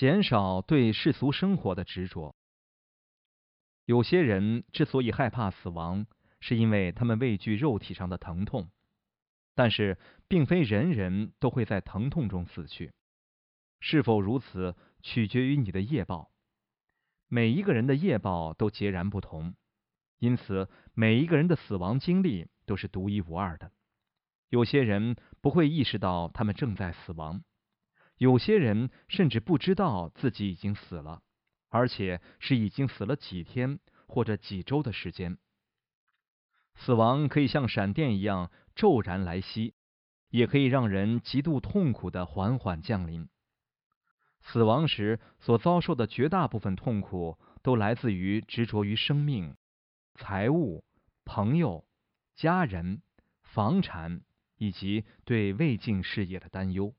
减少对世俗生活的执着。有些人之所以害怕死亡，是因为他们畏惧肉体上的疼痛。但是，并非人人都会在疼痛中死去。是否如此，取决于你的业报。每一个人的业报都截然不同，因此每一个人的死亡经历都是独一无二的。有些人不会意识到他们正在死亡，有些人甚至不知道自己已经死了，而且是已经死了几天或者几周的时间。死亡可以像闪电一样骤然来袭，也可以让人极度痛苦的缓缓降临。死亡时所遭受的绝大部分痛苦，都来自于执着于生命、财物、朋友、家人、房产以及对未尽事业的担忧。